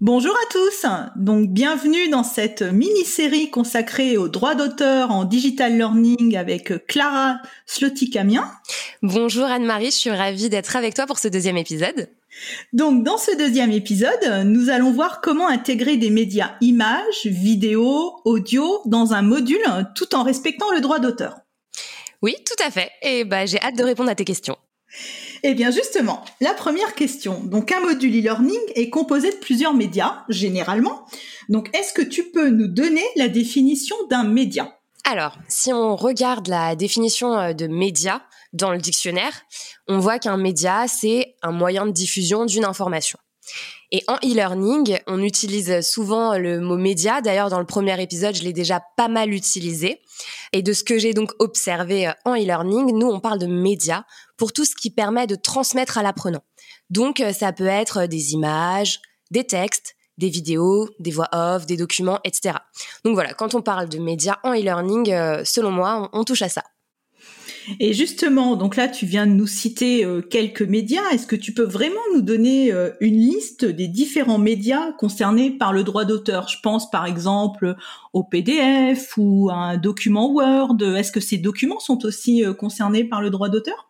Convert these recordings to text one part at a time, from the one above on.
Bonjour à tous, donc bienvenue dans cette mini-série consacrée aux droits d'auteur en digital learning avec Clara Slotikamien. Bonjour Anne-Marie, je suis ravie d'être avec toi pour ce deuxième épisode. Donc dans ce deuxième épisode, nous allons voir comment intégrer des médias images, vidéo, audio dans un module tout en respectant le droit d'auteur. Oui, tout à fait. Et bah j'ai hâte de répondre à tes questions. Eh bien justement, la première question. Donc un module e-learning est composé de plusieurs médias, généralement. Donc est-ce que tu peux nous donner la définition d'un média? Alors, si on regarde la définition euh, de média dans le dictionnaire, on voit qu'un média, c'est un moyen de diffusion d'une information. Et en e-learning, on utilise souvent le mot média. D'ailleurs, dans le premier épisode, je l'ai déjà pas mal utilisé. Et de ce que j'ai donc observé euh, en e-learning, nous, on parle de média pour tout ce qui permet de transmettre à l'apprenant. Donc, euh, ça peut être des images, des textes, des vidéos, des voix off, des documents, etc. Donc voilà, quand on parle de médias en e-learning, euh, selon moi, on touche à ça. Et justement, donc là, tu viens de nous citer euh, quelques médias. Est-ce que tu peux vraiment nous donner euh, une liste des différents médias concernés par le droit d'auteur? Je pense par exemple au PDF ou à un document Word. Est-ce que ces documents sont aussi euh, concernés par le droit d'auteur?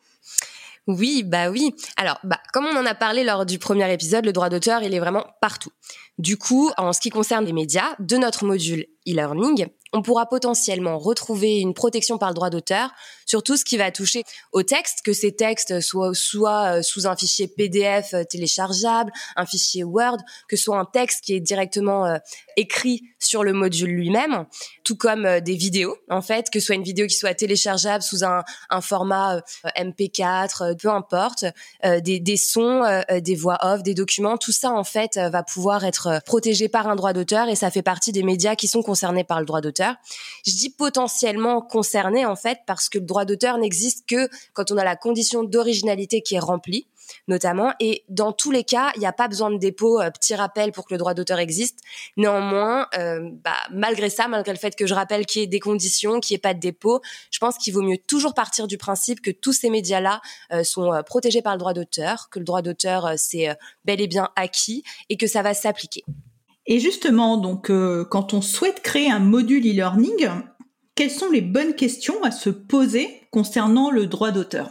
Oui, bah oui. Alors, bah, comme on en a parlé lors du premier épisode, le droit d'auteur, il est vraiment partout. Du coup, en ce qui concerne les médias, de notre module e-learning, on pourra potentiellement retrouver une protection par le droit d'auteur sur tout ce qui va toucher au texte, que ces textes soient euh, sous un fichier PDF euh, téléchargeable, un fichier Word, que ce soit un texte qui est directement euh, écrit sur le module lui-même, tout comme des vidéos, en fait, que ce soit une vidéo qui soit téléchargeable sous un, format MP4, peu importe, des, des, sons, des voix off, des documents, tout ça, en fait, va pouvoir être protégé par un droit d'auteur et ça fait partie des médias qui sont concernés par le droit d'auteur. Je dis potentiellement concerné en fait parce que le droit d'auteur n'existe que quand on a la condition d'originalité qui est remplie notamment. Et dans tous les cas, il n'y a pas besoin de dépôt, euh, petit rappel pour que le droit d'auteur existe. Néanmoins, euh, bah, malgré ça, malgré le fait que je rappelle qu'il y ait des conditions, qu'il n'y ait pas de dépôt, je pense qu'il vaut mieux toujours partir du principe que tous ces médias-là euh, sont protégés par le droit d'auteur, que le droit d'auteur c'est bel et bien acquis et que ça va s'appliquer. Et justement, donc, quand on souhaite créer un module e-learning, quelles sont les bonnes questions à se poser concernant le droit d'auteur?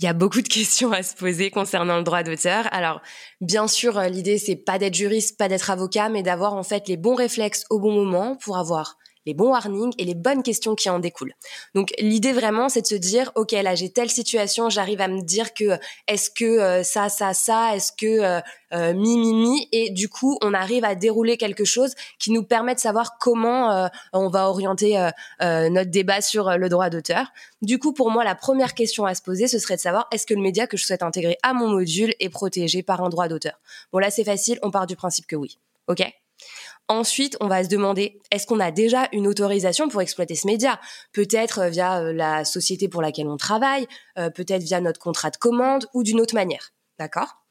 Il y a beaucoup de questions à se poser concernant le droit d'auteur. Alors, bien sûr, euh, l'idée c'est pas d'être juriste, pas d'être avocat, mais d'avoir en fait les bons réflexes au bon moment pour avoir les bons warnings et les bonnes questions qui en découlent. Donc l'idée vraiment, c'est de se dire, ok, là j'ai telle situation, j'arrive à me dire que est-ce que euh, ça, ça, ça, est-ce que euh, euh, mi, mi, mi, et du coup on arrive à dérouler quelque chose qui nous permet de savoir comment on va orienter notre débat sur le droit d'auteur. Du coup, pour moi, la première question à se poser, ce serait de savoir est-ce que le média que je souhaite intégrer à mon module est protégé par un droit d'auteur? Bon là, c'est facile, on part du principe que oui. Ok? Ensuite, on va se demander, est-ce qu'on a déjà une autorisation pour exploiter ce média? Peut-être euh, via euh, la société pour laquelle on travaille, euh, peut-être via notre contrat de commande ou d'une autre manière. D'accord?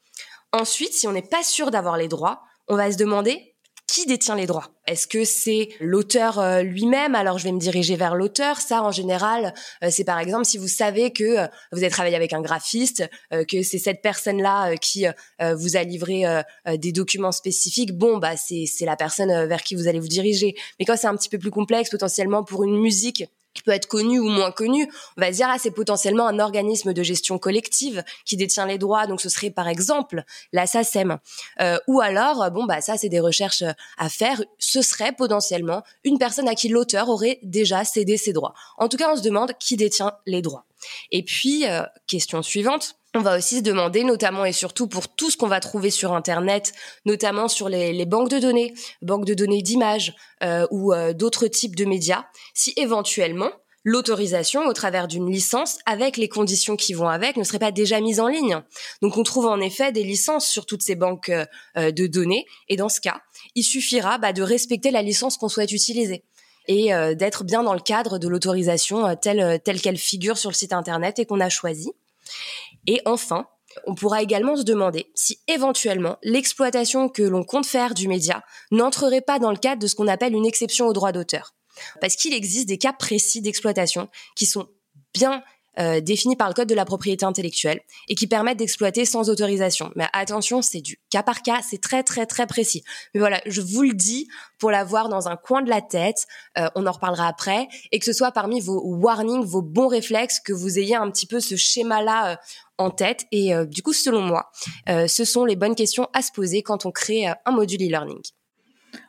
Ensuite, si on n'est pas sûr d'avoir les droits, on va se demander, qui détient les droits? Est-ce que c'est l'auteur euh, lui-même? Alors je vais me diriger vers l'auteur. Ça, en général, euh, c'est par exemple si vous savez que euh, vous avez travaillé avec un graphiste, que c'est cette personne-là qui vous a livré des documents spécifiques. Bon, bah c'est la personne vers qui vous allez vous diriger. Mais quand c'est un petit peu plus complexe, potentiellement pour une musique peut être connu ou moins connu, on va dire ah c'est potentiellement un organisme de gestion collective qui détient les droits, donc ce serait par exemple la SACEM. Euh, ou alors bon bah ça c'est des recherches à faire, ce serait potentiellement une personne à qui l'auteur aurait déjà cédé ses droits. En tout cas on se demande qui détient les droits. Et puis euh, question suivante, on va aussi se demander, notamment et surtout pour tout ce qu'on va trouver sur Internet, notamment sur les, banques de données, banques de données d'images euh, ou euh, d'autres types de médias, si éventuellement l'autorisation au travers d'une licence avec les conditions qui vont avec ne serait pas déjà mise en ligne. Donc on trouve en effet des licences sur toutes ces banques euh, de données et dans ce cas, il suffira bah, de respecter la licence qu'on souhaite utiliser et d'être bien dans le cadre de l'autorisation telle telle qu'elle figure sur le site internet et qu'on a choisi. Et enfin, on pourra également se demander si éventuellement l'exploitation que l'on compte faire du média n'entrerait pas dans le cadre de ce qu'on appelle une exception au droit d'auteur. Parce qu'il existe des cas précis d'exploitation qui sont bien euh, par le code de la propriété intellectuelle et qui permettent d'exploiter sans autorisation. Mais attention, c'est du cas par cas, c'est très très très précis. Mais voilà, je vous le dis pour l'avoir dans un coin de la tête, euh, on en reparlera après, et que ce soit parmi vos warnings, vos bons réflexes, que vous ayez un petit peu ce schéma-là euh, en tête. Et du coup, selon moi, ce sont les bonnes questions à se poser quand on crée un module e-learning.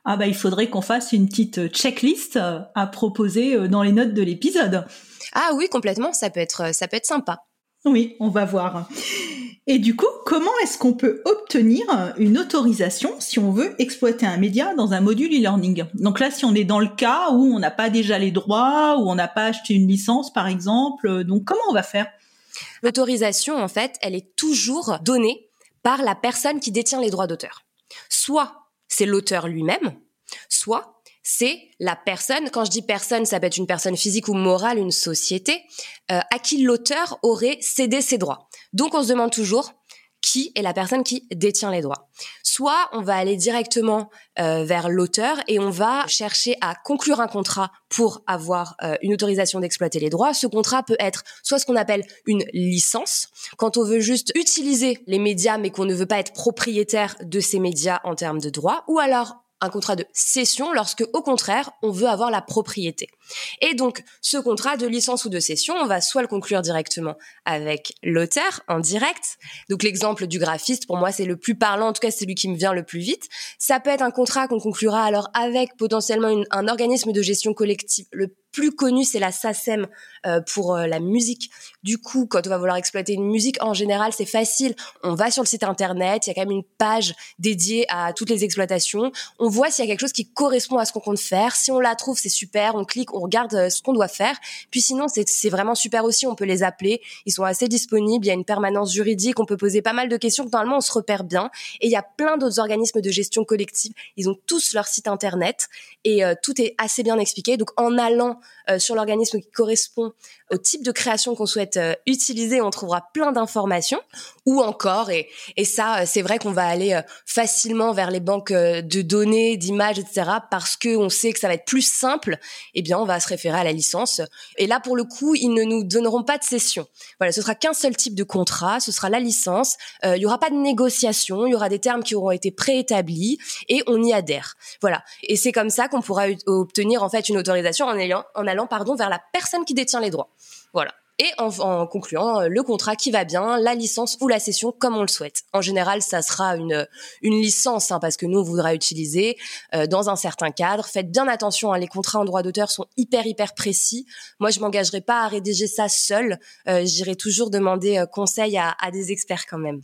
Ah bah il faudrait qu'on fasse une petite checklist à proposer dans les notes de l'épisode. Ah oui, complètement, ça peut être, ça peut être sympa. Oui, on va voir. Et du coup, comment est-ce qu'on peut obtenir une autorisation si on veut exploiter un média dans un module e-learning? Donc là, si on est dans le cas où on n'a pas déjà les droits, où on n'a pas acheté une licence, par exemple, donc comment on va faire? L'autorisation, en fait, elle est toujours donnée par la personne qui détient les droits d'auteur. Soit c'est l'auteur lui-même, soit c'est la personne, quand je dis personne, ça peut être une personne physique ou morale, une société, euh, à qui l'auteur aurait cédé ses droits. Donc on se demande toujours qui est la personne qui détient les droits. Soit on va aller directement euh, vers l'auteur et on va chercher à conclure un contrat pour avoir euh, une autorisation d'exploiter les droits. Ce contrat peut être soit ce qu'on appelle une licence, quand on veut juste utiliser les médias mais qu'on ne veut pas être propriétaire de ces médias en termes de droits, ou alors un contrat de cession lorsque, au contraire, on veut avoir la propriété. Et donc, ce contrat de licence ou de cession, on va soit le conclure directement avec l'auteur en direct. Donc, l'exemple du graphiste, pour moi, c'est le plus parlant. En tout cas, c'est celui qui me vient le plus vite. Ça peut être un contrat qu'on conclura alors avec potentiellement un organisme de gestion collective. Le plus connu, c'est la SACEM euh, pour euh, la musique. Du coup, quand on va vouloir exploiter une musique, en général, c'est facile. On va sur le site internet, il y a quand même une page dédiée à toutes les exploitations. On voit s'il y a quelque chose qui correspond à ce qu'on compte faire. Si on la trouve, c'est super. On clique, on regarde euh, ce qu'on doit faire. Puis sinon, c'est vraiment super aussi. On peut les appeler. Ils sont assez disponibles. Il y a une permanence juridique. On peut poser pas mal de questions. Normalement, on se repère bien. Et il y a plein d'autres organismes de gestion collective. Ils ont tous leur site internet et tout est assez bien expliqué. Donc, en allant euh, sur l'organisme qui correspond au type de création qu'on souhaite euh, utiliser, on trouvera plein d'informations. Ou encore, et, ça, euh, c'est vrai qu'on va aller facilement vers les banques de données, d'images, etc. parce que on sait que ça va être plus simple. Eh bien, on va se référer à la licence. Et là, pour le coup, ils ne nous donneront pas de cession. Voilà, ce sera qu'un seul type de contrat, ce sera la licence. il y aura pas de négociation, il y aura des termes qui auront été préétablis et on y adhère. Voilà. Et c'est comme ça qu'on pourra obtenir en fait une autorisation en en allant pardon vers la personne qui détient les droits. Voilà. Et en, concluant euh, le contrat qui va bien, la licence ou la cession comme on le souhaite. En général, ça sera une une licence hein, parce que nous on voudra utiliser euh, dans un certain cadre. Faites bien attention, hein, les contrats en droit d'auteur sont hyper hyper précis. Moi, je m'engagerai pas à rédiger ça seul. Euh, J'irai toujours demander conseil à, à des experts quand même.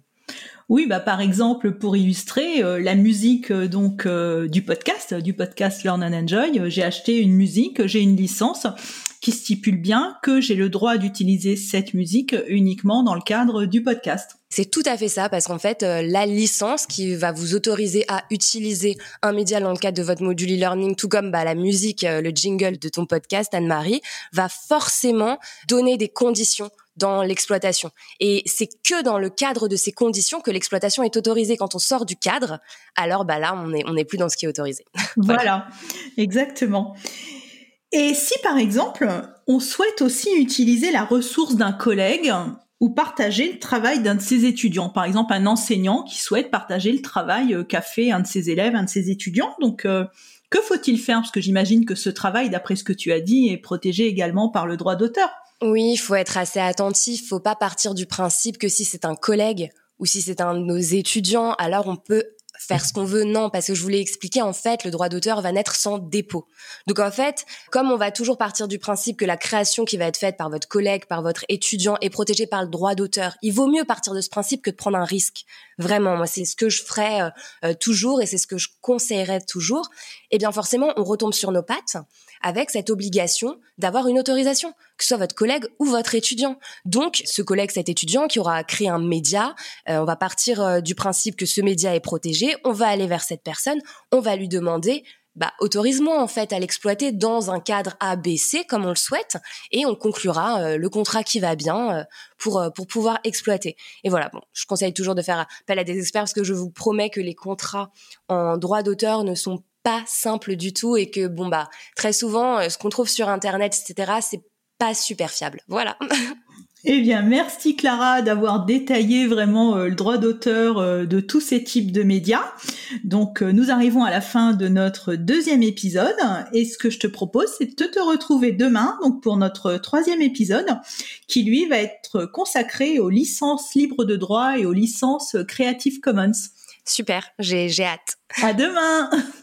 Oui, bah par exemple pour illustrer euh, la musique euh, donc euh, du podcast, du podcast Learn and Enjoy, j'ai acheté une musique, j'ai une licence qui stipule bien que j'ai le droit d'utiliser cette musique uniquement dans le cadre du podcast. C'est tout à fait ça, parce qu'en fait, la licence qui va vous autoriser à utiliser un média dans le cadre de votre module e-learning, tout comme bah, la musique, le jingle de ton podcast, Anne-Marie, va forcément donner des conditions dans l'exploitation. Et c'est que dans le cadre de ces conditions que l'exploitation est autorisée. Quand on sort du cadre, alors bah là, on n'est on est plus dans ce qui est autorisé. voilà. exactement. Et si par exemple, on souhaite aussi utiliser la ressource d'un collègue ou partager le travail d'un de ses étudiants, par exemple un enseignant qui souhaite partager le travail euh, qu'a fait un de ses élèves, un de ses étudiants, donc euh, que faut-il faire? Parce que j'imagine que ce travail, d'après ce que tu as dit, est protégé également par le droit d'auteur. Oui, il faut être assez attentif. Faut pas partir du principe que si c'est un collègue ou si c'est un de nos étudiants, alors on peut faire ce qu'on veut. Non, parce que je voulais expliquer, en fait, le droit d'auteur va naître sans dépôt. Donc, en fait, comme on va toujours partir du principe que la création qui va être faite par votre collègue, par votre étudiant est protégée par le droit d'auteur, il vaut mieux partir de ce principe que de prendre un risque. Vraiment, moi, c'est ce que je ferais euh, euh, toujours et c'est ce que je conseillerais toujours. Eh bien, forcément, on retombe sur nos pattes avec cette obligation d'avoir une autorisation, que ce soit votre collègue ou votre étudiant. Donc, ce collègue, cet étudiant qui aura créé un média, euh, on va partir euh, du principe que ce média est protégé, on va aller vers cette personne, on va lui demander bah, autorise-moi en fait à l'exploiter dans un cadre ABC comme on le souhaite et on conclura euh, le contrat qui va bien euh, pour euh, pour pouvoir exploiter. Et voilà, bon, je conseille toujours de faire appel à des experts parce que je vous promets que les contrats en droit d'auteur ne sont pas simples du tout et que bon bah très souvent ce qu'on trouve sur internet etc c'est pas super fiable. Voilà. Eh bien, merci Clara d'avoir détaillé vraiment euh, le droit d'auteur euh, de tous ces types de médias. Donc, euh, nous arrivons à la fin de notre deuxième épisode. Et ce que je te propose, c'est de te retrouver demain, donc pour notre troisième épisode, qui lui va être consacré aux licences libres de droit et aux licences Creative Commons. Super, j'ai hâte. À demain.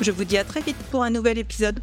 Je vous dis à très vite pour un nouvel épisode.